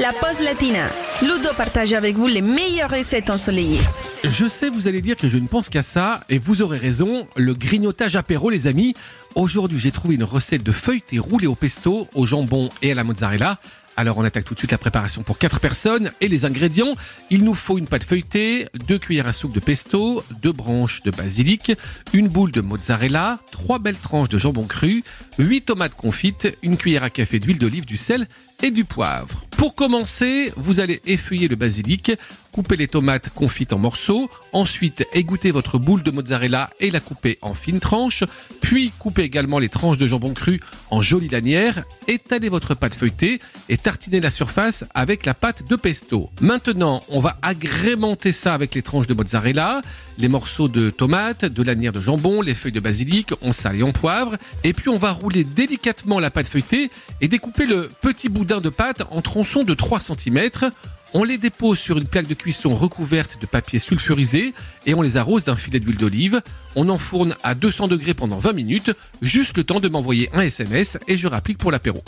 la pause latina. Ludo partage avec vous les meilleures recettes ensoleillées. Je sais, vous allez dire que je ne pense qu'à ça, et vous aurez raison, le grignotage apéro, les amis. Aujourd'hui, j'ai trouvé une recette de feuilleté roulée au pesto, au jambon et à la mozzarella. Alors on attaque tout de suite la préparation pour 4 personnes et les ingrédients. Il nous faut une pâte feuilletée, 2 cuillères à soupe de pesto, 2 branches de basilic, une boule de mozzarella, 3 belles tranches de jambon cru, 8 tomates confites, une cuillère à café d'huile d'olive, du sel et du poivre. Pour commencer, vous allez effeuiller le basilic, couper les tomates confites en morceaux, ensuite égoutter votre boule de mozzarella et la couper en fines tranches, puis couper également les tranches de jambon cru en jolies lanières, étaler votre pâte feuilletée et tartiner la surface avec la pâte de pesto. Maintenant, on va agrémenter ça avec les tranches de mozzarella, les morceaux de tomates, de lanières de jambon, les feuilles de basilic, on sale et on poivre, et puis on va rouler délicatement la pâte feuilletée et découper le petit boudin de pâte en tronçons de 3 cm. On les dépose sur une plaque de cuisson recouverte de papier sulfurisé et on les arrose d'un filet d'huile d'olive. On enfourne à 200 degrés pendant 20 minutes, juste le temps de m'envoyer un SMS et je rapplique pour l'apéro.